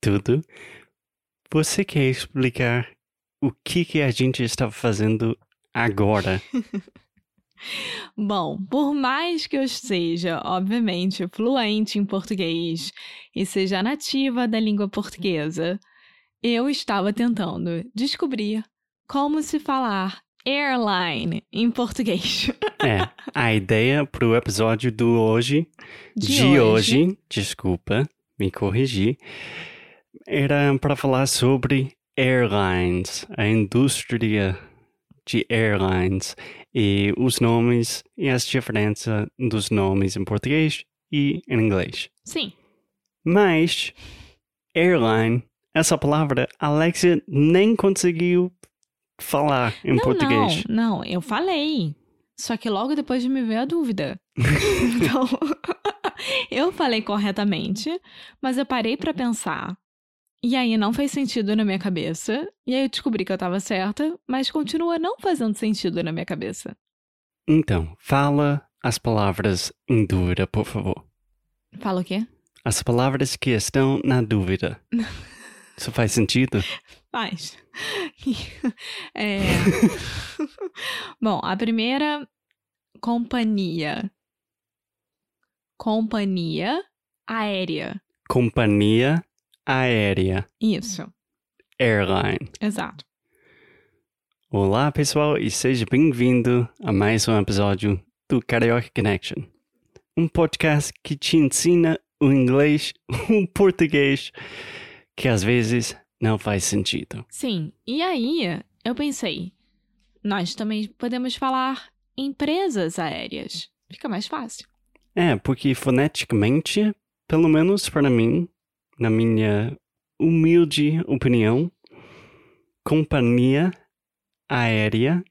Tudo? Você quer explicar o que, que a gente estava fazendo agora? Bom, por mais que eu seja, obviamente, fluente em português e seja nativa da língua portuguesa, eu estava tentando descobrir como se falar airline em português. É, a ideia para o episódio do hoje, De de, hoje. hoje, desculpa, me corrigi, era para falar sobre airlines, a indústria de airlines e os nomes e as diferenças dos nomes em português e em inglês. Sim, Mas, airline, essa palavra, Alexia nem conseguiu falar em não, português. não, não, eu falei. Só que logo depois de me ver a dúvida. então, eu falei corretamente, mas eu parei pra pensar. E aí não fez sentido na minha cabeça. E aí eu descobri que eu tava certa, mas continua não fazendo sentido na minha cabeça. Então, fala as palavras em dúvida, por favor. Fala o quê? As palavras que estão na dúvida. Isso faz sentido? Faz. É... Bom, a primeira, companhia. Companhia aérea. Companhia aérea, Isso, airline. exato. Olá, pessoal, e seja bem-vindo a mais um episódio do Karaoke Connection. Um podcast que te ensina o inglês, o português, que às vezes não faz sentido. Sim, e aí eu pensei, nós também podemos falar empresas aéreas. Fica mais fácil. É, porque foneticamente, pelo menos para mim, na minha humilde opinião, companhia aérea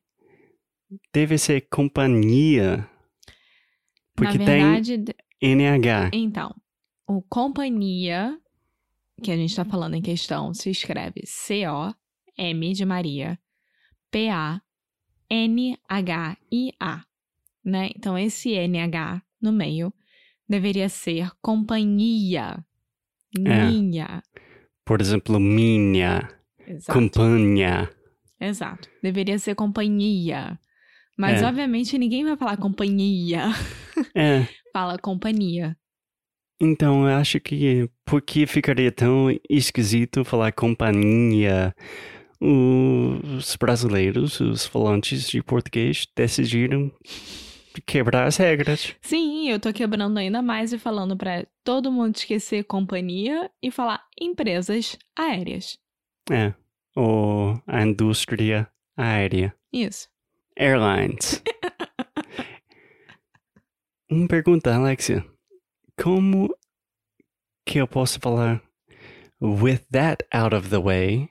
deve ser companhia. Porque Na verdade, de- tem NH. então, o companhia que a gente está falando em questão se escreve C-O-M de Maria, P-A-N-H-I-A, né? Então, esse N-H no meio deveria ser companhia. É. Minha. Por exemplo, minha, Exato. companhia. Exato. Deveria ser companhia. Mas, É. obviamente, ninguém vai falar companhia. É, Fala companhia. então eu acho que porque ficaria tão esquisito falar companhia, os brasileiros, os falantes de português, decidiram quebrar as regras. Sim, eu tô quebrando ainda mais e falando pra todo mundo esquecer companhia e falar empresas aéreas. É, ou a indústria aérea. Isso. Airlines. Uma pergunta, Alexia. Como que eu posso falar with that out of the way?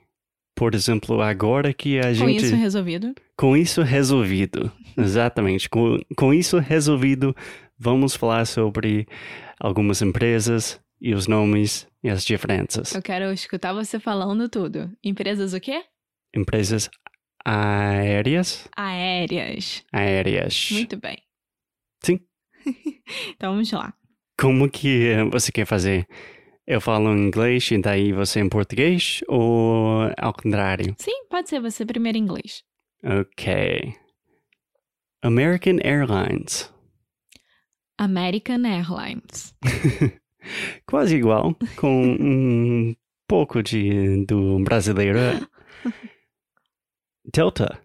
Por exemplo, agora que a Com gente. isso resolvido. Com isso resolvido. Exatamente. Com, com isso resolvido, vamos falar sobre algumas empresas e os nomes e as diferenças. Eu quero escutar você falando tudo. Empresas o quê? Empresas aéreas. Aéreas. Aéreas. Muito bem. Sim. Então vamos lá. Como que você quer fazer? Eu falo em inglês e daí você em português? Ou ao contrário? Sim, pode ser você primeiro em inglês. Ok. American Airlines. American Airlines. Quase igual, com um pouco de do brasileiro. Delta.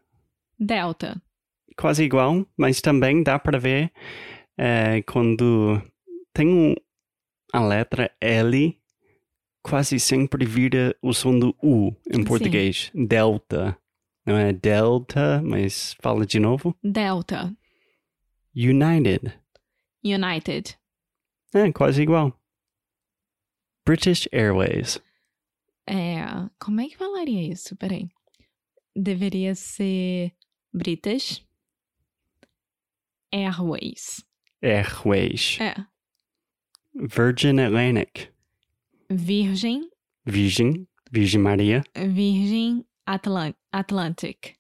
Delta. quase igual, mas também dá para ver é, quando tem um, a letra L, quase sempre vira o som do U em Sim. português. Delta. Não é Delta, mas fala de novo. Delta, United. United. É, quase igual. British Airways. É, como é que falaria isso? Peraí. Deveria ser British Airways. Airways. É. Virgin Atlantic. Virgin, Virgin. Virgin Maria. Virgin Atlan Atlantic.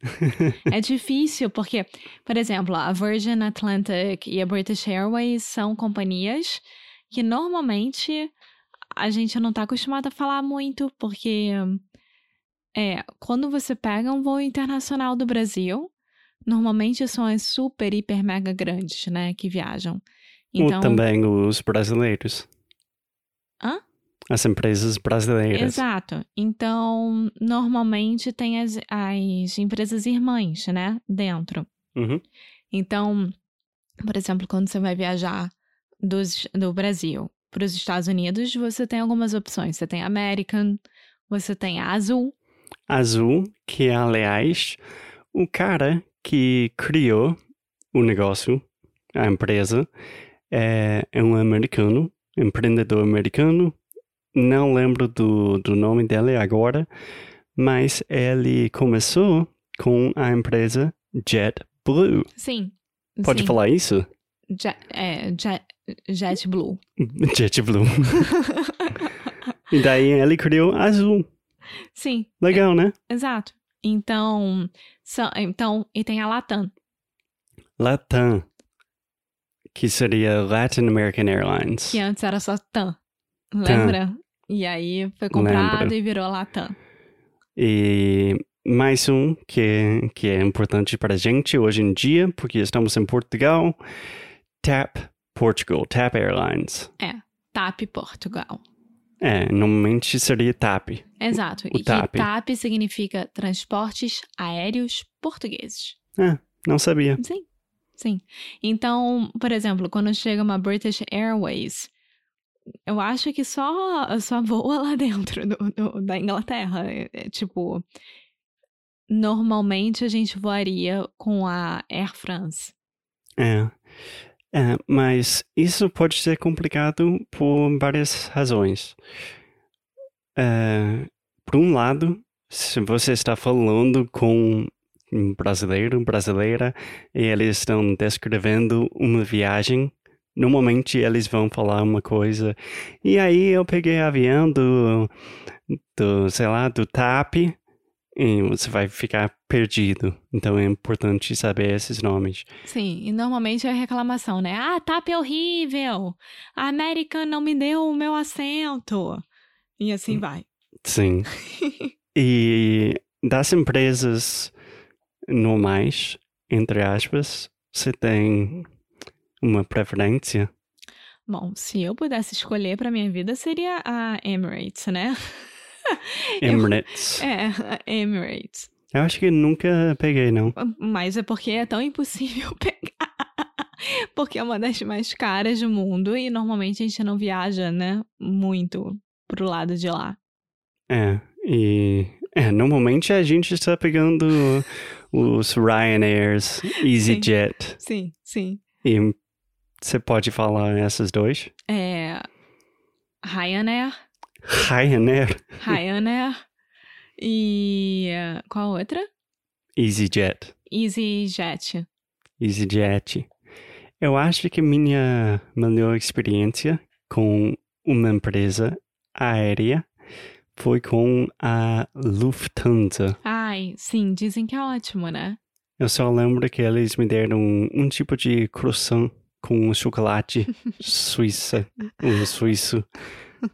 É difícil porque, por exemplo, a Virgin Atlantic e a British Airways são companhias que normalmente a gente não tá acostumado a falar muito, porque é, quando você pega um voo internacional do Brasil, normalmente são as super, hiper, mega grandes, né, que viajam. Então, Ou também os brasileiros. Hã? As empresas brasileiras. Exato. Então, normalmente tem as, as empresas irmãs, né, dentro. Uhum. Então, por exemplo, quando você vai viajar dos, do Brasil para os Estados Unidos, você tem algumas opções. Você tem American, você tem a Azul. Azul, que é, aliás, o cara que criou o negócio, a empresa, é, é um americano, empreendedor americano. Não lembro do, do nome dele agora, mas ele começou com a empresa JetBlue. Sim. Pode sim. falar isso? Jet, é, Jet, JetBlue. JetBlue. e daí ele criou Azul. sim, Legal, né? exato. Então, são, então, e tem a Latam. Latam, que seria Latin American Airlines. que antes era só TAM. Lembra? E aí foi comprado Lembro. e virou Latam. E mais um que, que é importante para a gente hoje em dia, porque estamos em Portugal, TAP Portugal, TAP Airlines. TAP Portugal. É, normalmente seria TAP. Exato. O e TAP. que TAP significa Transportes Aéreos Portugueses. Não sabia. Sim, sim. Então, por exemplo, quando chega uma British Airways, eu acho que só, só voa lá dentro do- do- da Inglaterra. É, é, tipo, normalmente a gente voaria com a Air France. É. É, mas isso pode ser complicado por várias razões. É, por um lado, se você está falando com um brasileiro, brasileira, e eles estão descrevendo uma viagem, normalmente eles vão falar uma coisa. E aí eu peguei avião do, do sei lá, do TAP, e você vai ficar perdido. Então é importante saber esses nomes. Sim, e normalmente é reclamação, né? Ah, TAP é horrível! A American não me deu o meu assento! E assim vai. Sim. E das empresas normais, entre aspas, você tem uma preferência? Bom, se eu pudesse escolher pra minha vida, seria a Emirates, né? Emirates. É, a Emirates. Eu acho que nunca peguei, não. Mas é porque é tão impossível pegar. Porque é uma das mais caras do mundo e normalmente a gente não viaja, né? Muito pro lado de lá. É, e... É, normalmente a gente está pegando os Ryanairs, EasyJet. Sim, sim. E você pode falar esses dois? É. Ryanair, Ryanair, Ryanair e. Qual outra? EasyJet. EasyJet. EasyJet. Eu acho que minha melhor experiência com uma empresa aérea foi com a Lufthansa. Ai, sim, dizem que é ótimo, né? Eu só lembro que eles me deram um, um tipo de croissant com chocolate suíça, um suíço,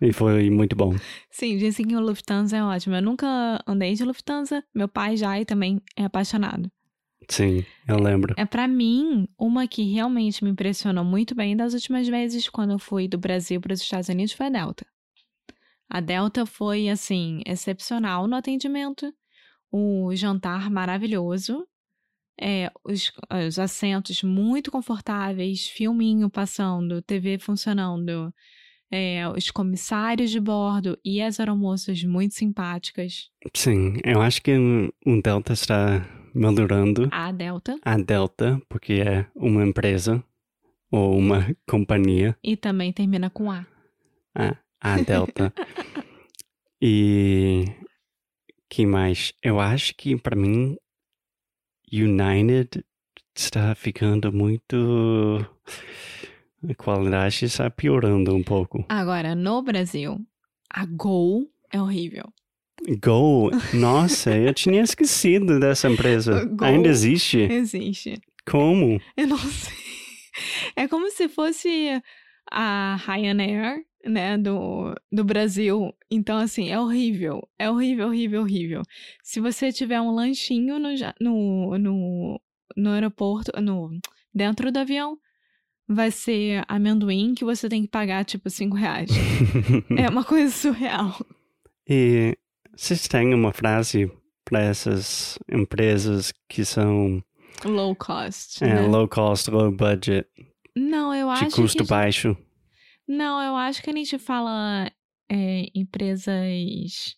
e foi muito bom. Sim, dizem que o Lufthansa é ótimo. Eu nunca andei de Lufthansa, meu pai já e também é apaixonado. Sim, eu lembro. É pra mim uma que realmente me impressionou muito bem das últimas vezes quando eu fui do Brasil para os Estados Unidos foi a Delta. A Delta foi assim excepcional no atendimento, o jantar maravilhoso é, os, os assentos muito confortáveis, filminho passando, TV funcionando, é, os comissários de bordo e as aeromoças muito simpáticas. Sim, eu acho que o Delta está melhorando. A Delta. A Delta, porque é uma empresa ou uma companhia. E também termina com A. A, a Delta. e que mais? Eu acho que para mim United está ficando muito a qualidade está piorando um pouco. Agora, no Brasil, a Gol é horrível. Gol? Nossa, eu tinha esquecido dessa empresa. Gol. Ainda existe? Existe. Como? Eu não sei. É como se fosse a Ryanair, né, do, do Brasil. Então, assim, é horrível. É horrível, horrível, horrível. Se você tiver um lanchinho no, no, no, no aeroporto, no, dentro do avião, vai ser amendoim que você tem que pagar, tipo, cinco reais. é uma coisa surreal. E vocês têm uma frase para essas empresas que são Low cost. é, né? low cost, low budget, Não, eu de acho custo que. a gente- baixo? Não, eu acho que a gente fala é, empresas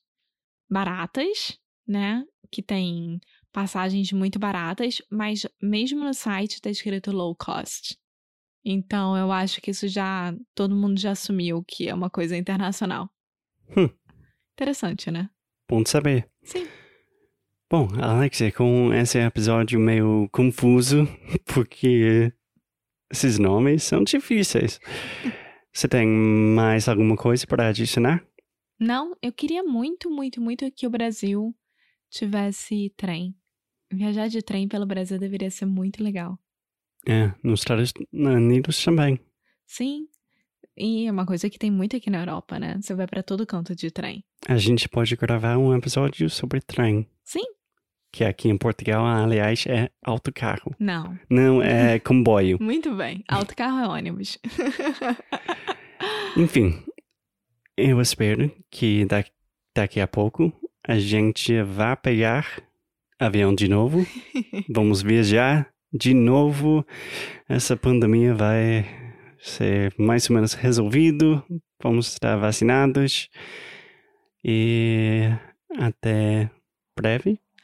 baratas, né? Que tem passagens muito baratas, mas mesmo no site tá escrito low cost. Então eu acho que isso já. Todo mundo já assumiu que é uma coisa internacional. Hum. Interessante, né? Bom de saber. Sim. Bom, Alexia, com esse episódio meio confuso, porque esses nomes são difíceis. Você tem mais alguma coisa para adicionar? Não, eu queria muito, muito, muito que o Brasil tivesse trem. Viajar de trem pelo Brasil deveria ser muito legal. É, nos Estados Unidos também. Sim. E é uma coisa que tem muito aqui na Europa, né? Você vai pra todo canto de trem. A gente pode gravar um episódio sobre trem, Sim? Que aqui em Portugal, aliás, é autocarro. Não. Não, é comboio. Muito bem. Autocarro é ônibus. Enfim, eu espero que da- daqui a pouco a gente vá pegar avião de novo. Vamos viajar de novo. Essa pandemia vai ser mais ou menos resolvido. Vamos estar vacinados. E até breve.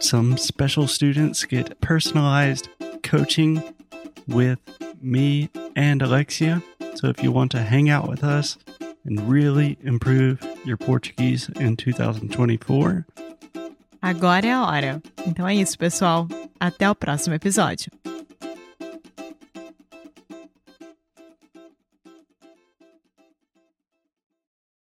Some special students get personalized coaching with me and Alexia. So if you want to hang out with us and really improve your Portuguese in 2024, Agora é a hora. Então é isso, pessoal. Até o próximo episódio.